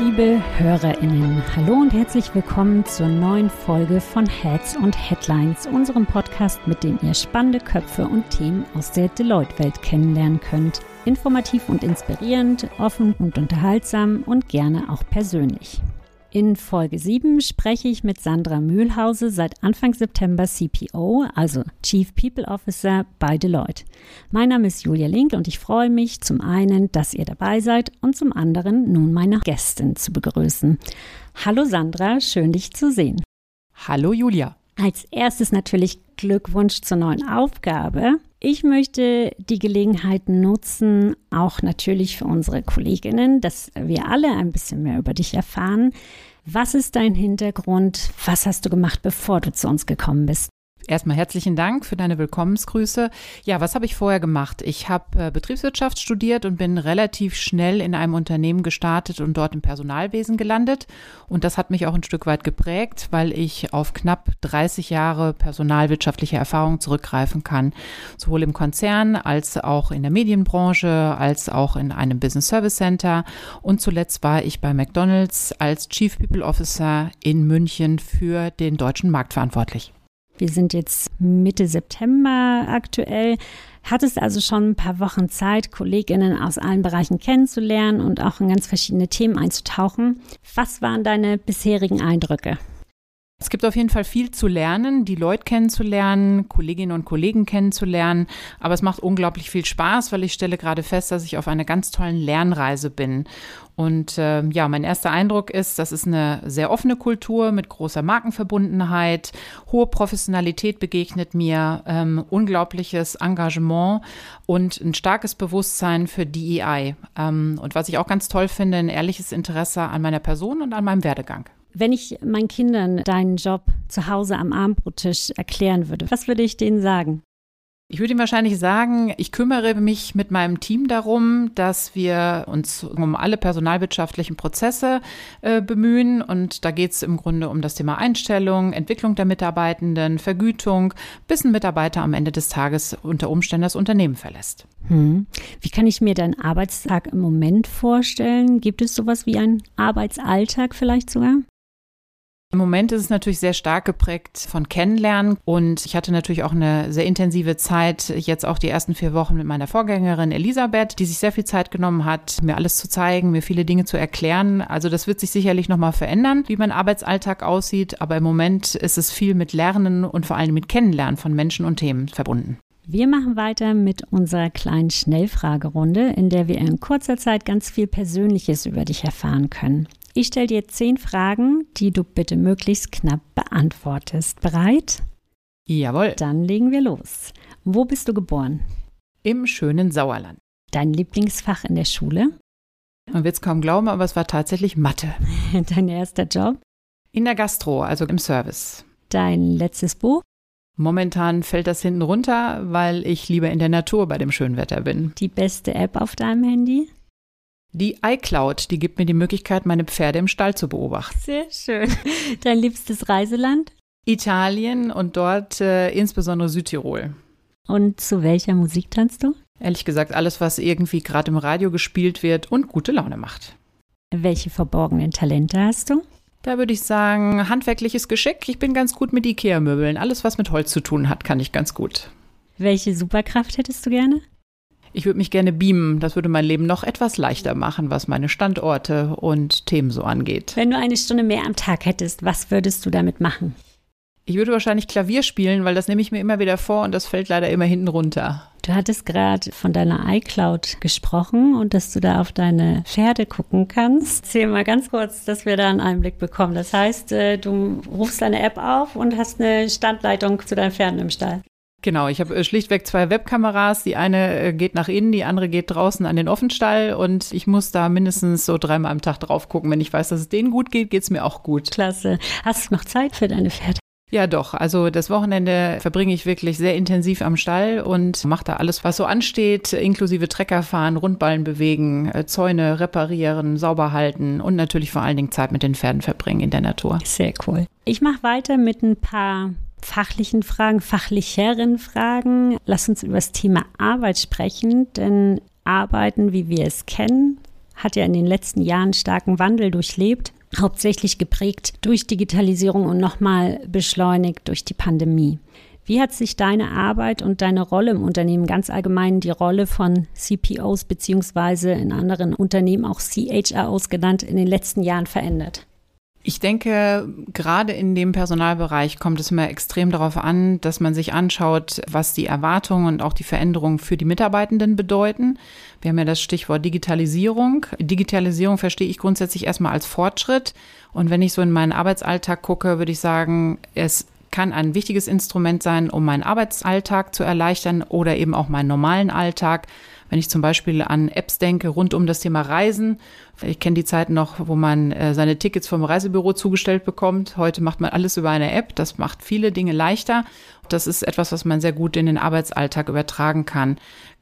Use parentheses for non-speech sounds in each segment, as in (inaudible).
Liebe HörerInnen, hallo und herzlich willkommen zur neuen Folge von Heads und Headlines, unserem Podcast, mit dem ihr spannende Köpfe und Themen aus der Deloitte-Welt kennenlernen könnt. Informativ und inspirierend, offen und unterhaltsam und gerne auch persönlich. In Folge 7 spreche ich mit Sandra Mühlhause, seit Anfang September CPO, also Chief People Officer bei Deloitte. Mein Name ist Julia Link und ich freue mich zum einen, dass ihr dabei seid und zum anderen nun meine Gästin zu begrüßen. Hallo Sandra, schön dich zu sehen. Hallo Julia. Als erstes natürlich Glückwunsch zur neuen Aufgabe. Ich möchte die Gelegenheit nutzen, auch natürlich für unsere Kolleginnen, dass wir alle ein bisschen mehr über dich erfahren. Was ist dein Hintergrund? Was hast du gemacht, bevor du zu uns gekommen bist? Erstmal herzlichen Dank für deine Willkommensgrüße. Ja, was habe ich vorher gemacht? Ich habe äh, Betriebswirtschaft studiert und bin relativ schnell in einem Unternehmen gestartet und dort im Personalwesen gelandet. Und das hat mich auch ein Stück weit geprägt, weil ich auf knapp 30 Jahre personalwirtschaftliche Erfahrung zurückgreifen kann. Sowohl im Konzern als auch in der Medienbranche, als auch in einem Business Service Center. Und zuletzt war ich bei McDonald's als Chief People Officer in München für den deutschen Markt verantwortlich. Wir sind jetzt Mitte September aktuell. Hattest also schon ein paar Wochen Zeit, Kolleginnen aus allen Bereichen kennenzulernen und auch in ganz verschiedene Themen einzutauchen. Was waren deine bisherigen Eindrücke? Es gibt auf jeden Fall viel zu lernen, die Leute kennenzulernen, Kolleginnen und Kollegen kennenzulernen. Aber es macht unglaublich viel Spaß, weil ich stelle gerade fest, dass ich auf einer ganz tollen Lernreise bin. Und äh, ja, mein erster Eindruck ist, das ist eine sehr offene Kultur mit großer Markenverbundenheit, hohe Professionalität begegnet mir, ähm, unglaubliches Engagement und ein starkes Bewusstsein für DEI. Ähm, und was ich auch ganz toll finde, ein ehrliches Interesse an meiner Person und an meinem Werdegang. Wenn ich meinen Kindern deinen Job zu Hause am Abendbrottisch erklären würde, was würde ich denen sagen? Ich würde ihm wahrscheinlich sagen, ich kümmere mich mit meinem Team darum, dass wir uns um alle personalwirtschaftlichen Prozesse äh, bemühen. Und da geht es im Grunde um das Thema Einstellung, Entwicklung der Mitarbeitenden, Vergütung, bis ein Mitarbeiter am Ende des Tages unter Umständen das Unternehmen verlässt. Hm. Wie kann ich mir deinen Arbeitstag im Moment vorstellen? Gibt es sowas wie einen Arbeitsalltag vielleicht sogar? Im Moment ist es natürlich sehr stark geprägt von Kennenlernen und ich hatte natürlich auch eine sehr intensive Zeit, jetzt auch die ersten vier Wochen mit meiner Vorgängerin Elisabeth, die sich sehr viel Zeit genommen hat, mir alles zu zeigen, mir viele Dinge zu erklären. Also das wird sich sicherlich nochmal verändern, wie mein Arbeitsalltag aussieht, aber im Moment ist es viel mit Lernen und vor allem mit Kennenlernen von Menschen und Themen verbunden. Wir machen weiter mit unserer kleinen Schnellfragerunde, in der wir in kurzer Zeit ganz viel Persönliches über dich erfahren können. Ich stelle dir zehn Fragen, die du bitte möglichst knapp beantwortest. Bereit? Jawohl. Dann legen wir los. Wo bist du geboren? Im schönen Sauerland. Dein Lieblingsfach in der Schule? Man wird es kaum glauben, aber es war tatsächlich Mathe. (laughs) Dein erster Job? In der Gastro, also im Service. Dein letztes Buch? Momentan fällt das hinten runter, weil ich lieber in der Natur bei dem schönen Wetter bin. Die beste App auf deinem Handy? Die iCloud, die gibt mir die Möglichkeit, meine Pferde im Stall zu beobachten. Sehr schön. Dein liebstes Reiseland? Italien und dort äh, insbesondere Südtirol. Und zu welcher Musik tanzt du? Ehrlich gesagt, alles, was irgendwie gerade im Radio gespielt wird und gute Laune macht. Welche verborgenen Talente hast du? Da würde ich sagen, handwerkliches Geschick. Ich bin ganz gut mit Ikea-Möbeln. Alles, was mit Holz zu tun hat, kann ich ganz gut. Welche Superkraft hättest du gerne? Ich würde mich gerne beamen. Das würde mein Leben noch etwas leichter machen, was meine Standorte und Themen so angeht. Wenn du eine Stunde mehr am Tag hättest, was würdest du damit machen? Ich würde wahrscheinlich Klavier spielen, weil das nehme ich mir immer wieder vor und das fällt leider immer hinten runter. Du hattest gerade von deiner iCloud gesprochen und dass du da auf deine Pferde gucken kannst. Erzähl mal ganz kurz, dass wir da einen Einblick bekommen. Das heißt, äh, du rufst deine App auf und hast eine Standleitung zu deinen Pferden im Stall. Genau, ich habe äh, schlichtweg zwei Webkameras. Die eine äh, geht nach innen, die andere geht draußen an den Offenstall und ich muss da mindestens so dreimal am Tag drauf gucken. Wenn ich weiß, dass es denen gut geht, geht es mir auch gut. Klasse. Hast du noch Zeit für deine Pferde? Ja, doch. Also das Wochenende verbringe ich wirklich sehr intensiv am Stall und mache da alles, was so ansteht, inklusive Trecker fahren, Rundballen bewegen, äh, Zäune reparieren, sauber halten und natürlich vor allen Dingen Zeit mit den Pferden verbringen in der Natur. Sehr cool. Ich mache weiter mit ein paar fachlichen Fragen, fachlicheren Fragen. Lass uns über das Thema Arbeit sprechen, denn Arbeiten, wie wir es kennen, hat ja in den letzten Jahren starken Wandel durchlebt, hauptsächlich geprägt durch Digitalisierung und nochmal beschleunigt durch die Pandemie. Wie hat sich deine Arbeit und deine Rolle im Unternehmen, ganz allgemein die Rolle von CPOs beziehungsweise in anderen Unternehmen auch CHROs genannt, in den letzten Jahren verändert? Ich denke, gerade in dem Personalbereich kommt es immer extrem darauf an, dass man sich anschaut, was die Erwartungen und auch die Veränderungen für die Mitarbeitenden bedeuten. Wir haben ja das Stichwort Digitalisierung. Digitalisierung verstehe ich grundsätzlich erstmal als Fortschritt. Und wenn ich so in meinen Arbeitsalltag gucke, würde ich sagen, es kann ein wichtiges Instrument sein, um meinen Arbeitsalltag zu erleichtern oder eben auch meinen normalen Alltag. Wenn ich zum Beispiel an Apps denke rund um das Thema Reisen. Ich kenne die Zeiten noch, wo man äh, seine Tickets vom Reisebüro zugestellt bekommt. Heute macht man alles über eine App. Das macht viele Dinge leichter. Das ist etwas, was man sehr gut in den Arbeitsalltag übertragen kann.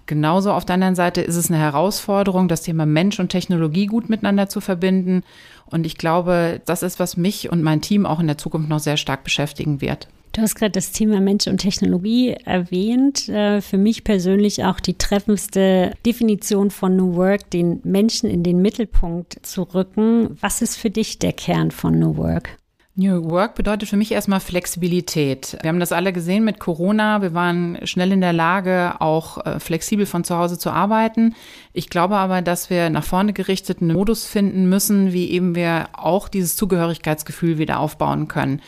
Genauso auf der anderen Seite ist es eine Herausforderung, das Thema Mensch und Technologie gut miteinander zu verbinden. Und ich glaube, das ist, was mich und mein Team auch in der Zukunft noch sehr stark beschäftigen wird. Du hast gerade das Thema Mensch und Technologie erwähnt. Äh, für mich persönlich auch die treffendste Definition von New Work, den Menschen in den Mittelpunkt zu rücken. Was ist für dich der Kern von New Work? New Work bedeutet für mich erstmal Flexibilität. Wir haben das alle gesehen mit Corona. Wir waren schnell in der Lage, auch äh, flexibel von zu Hause zu arbeiten. Ich glaube aber, dass wir nach vorne gerichteten Modus finden müssen, wie eben wir auch dieses Zugehörigkeitsgefühl wieder aufbauen können.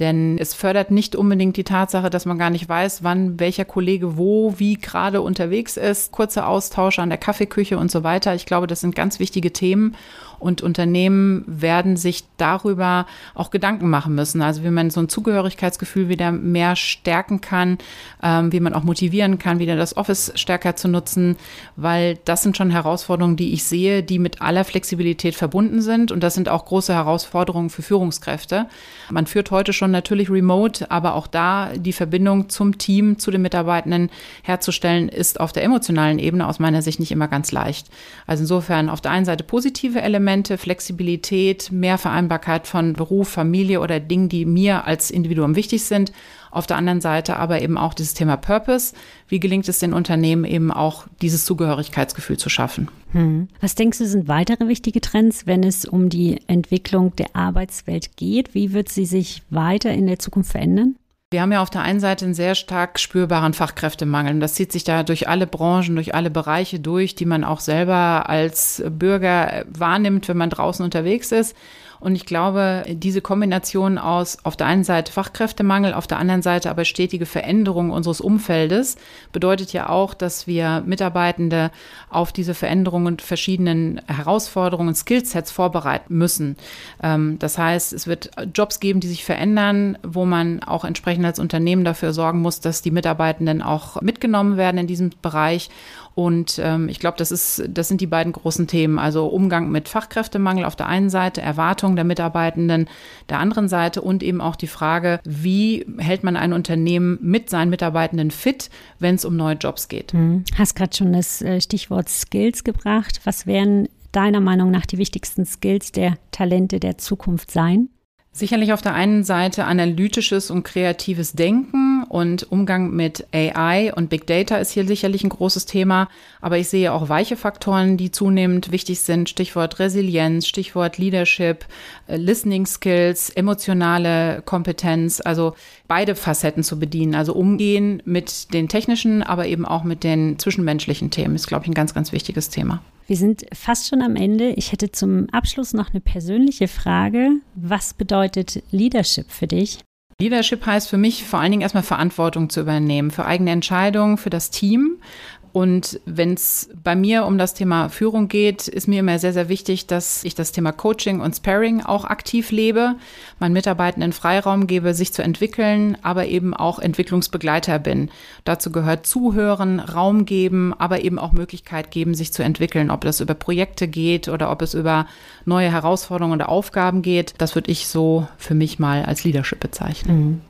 Denn es fördert nicht unbedingt die Tatsache, dass man gar nicht weiß, wann welcher Kollege wo, wie gerade unterwegs ist. Kurze Austausche an der Kaffeeküche und so weiter. Ich glaube, das sind ganz wichtige Themen. Und Unternehmen werden sich darüber auch Gedanken machen müssen. Also wie man so ein Zugehörigkeitsgefühl wieder mehr stärken kann, ähm, wie man auch motivieren kann, wieder das Office stärker zu nutzen, weil das sind schon Herausforderungen, die ich sehe, die mit aller Flexibilität verbunden sind. Und das sind auch große Herausforderungen für Führungskräfte. Man führt heute schon natürlich remote, aber auch da die Verbindung zum Team, zu den Mitarbeitenden herzustellen, ist auf der emotionalen Ebene aus meiner Sicht nicht immer ganz leicht. Also insofern auf der einen Seite positive Elemente, Elemente, Flexibilität, mehr Vereinbarkeit von Beruf, Familie oder Dingen, die mir als Individuum wichtig sind. Auf der anderen Seite aber eben auch dieses Thema Purpose. Wie gelingt es den Unternehmen eben auch, dieses Zugehörigkeitsgefühl zu schaffen? Hm. Was denkst du, sind weitere wichtige Trends, wenn es um die Entwicklung der Arbeitswelt geht? Wie wird sie sich weiter in der Zukunft verändern? Wir haben ja auf der einen Seite einen sehr stark spürbaren Fachkräftemangel. das zieht sich da durch alle Branchen, durch alle Bereiche durch, die man auch selber als Bürger wahrnimmt, wenn man draußen unterwegs ist. Und ich glaube, diese Kombination aus auf der einen Seite Fachkräftemangel, auf der anderen Seite aber stetige Veränderung unseres Umfeldes bedeutet ja auch, dass wir Mitarbeitende auf diese Veränderungen und verschiedenen Herausforderungen, Skillsets vorbereiten müssen. Ähm, das heißt, es wird Jobs geben, die sich verändern, wo man auch entsprechend als Unternehmen dafür sorgen muss, dass die Mitarbeitenden auch mitgenommen werden in diesem Bereich und ähm, ich glaube, das ist, das sind die beiden großen Themen. Also Umgang mit Fachkräftemangel auf der einen Seite, Erwartungen der Mitarbeitenden der anderen Seite und eben auch die Frage, wie hält man ein Unternehmen mit seinen Mitarbeitenden fit, wenn es um neue Jobs geht. Hm. Hast gerade schon das äh, Stichwort Skills gebracht. Was wären deiner Meinung nach die wichtigsten Skills der Talente der Zukunft sein? Sicherlich auf der einen Seite analytisches und kreatives Denken und Umgang mit AI und Big Data ist hier sicherlich ein großes Thema. Aber ich sehe auch weiche Faktoren, die zunehmend wichtig sind. Stichwort Resilienz, Stichwort Leadership, äh, Listening Skills, emotionale Kompetenz. Also beide Facetten zu bedienen. Also umgehen mit den technischen, aber eben auch mit den zwischenmenschlichen Themen ist, glaube ich, ein ganz, ganz wichtiges Thema. Wir sind fast schon am Ende. Ich hätte zum Abschluss noch eine persönliche Frage. Was bedeutet Leadership für dich? Leadership heißt für mich vor allen Dingen erstmal Verantwortung zu übernehmen für eigene Entscheidungen, für das Team, und wenn es bei mir um das Thema Führung geht, ist mir immer sehr, sehr wichtig, dass ich das Thema Coaching und Sparring auch aktiv lebe, meinen Mitarbeitenden Freiraum gebe, sich zu entwickeln, aber eben auch Entwicklungsbegleiter bin. Dazu gehört Zuhören, Raum geben, aber eben auch Möglichkeit geben, sich zu entwickeln, ob das über Projekte geht oder ob es über neue Herausforderungen oder Aufgaben geht. Das würde ich so für mich mal als Leadership bezeichnen. Mhm.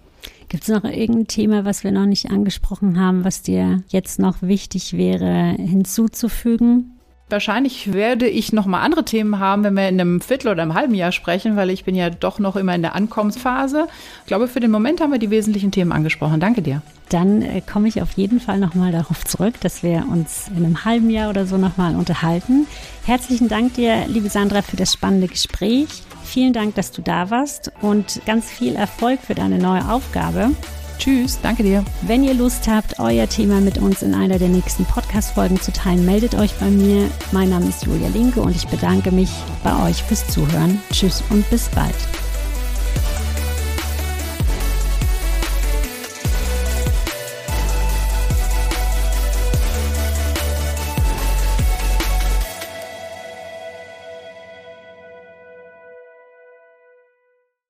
Gibt es noch irgendein Thema, was wir noch nicht angesprochen haben, was dir jetzt noch wichtig wäre hinzuzufügen? Wahrscheinlich werde ich noch mal andere Themen haben, wenn wir in einem Viertel oder einem halben Jahr sprechen, weil ich bin ja doch noch immer in der Ankommensphase. Ich glaube, für den Moment haben wir die wesentlichen Themen angesprochen. Danke dir. Dann äh, komme ich auf jeden Fall noch mal darauf zurück, dass wir uns in einem halben Jahr oder so noch mal unterhalten. Herzlichen Dank dir, liebe Sandra, für das spannende Gespräch. Vielen Dank, dass du da warst und ganz viel Erfolg für deine neue Aufgabe. Tschüss, danke dir. Wenn ihr Lust habt, euer Thema mit uns in einer der nächsten Podcast-Folgen zu teilen, meldet euch bei mir. Mein Name ist Julia Linke und ich bedanke mich bei euch fürs Zuhören. Tschüss und bis bald.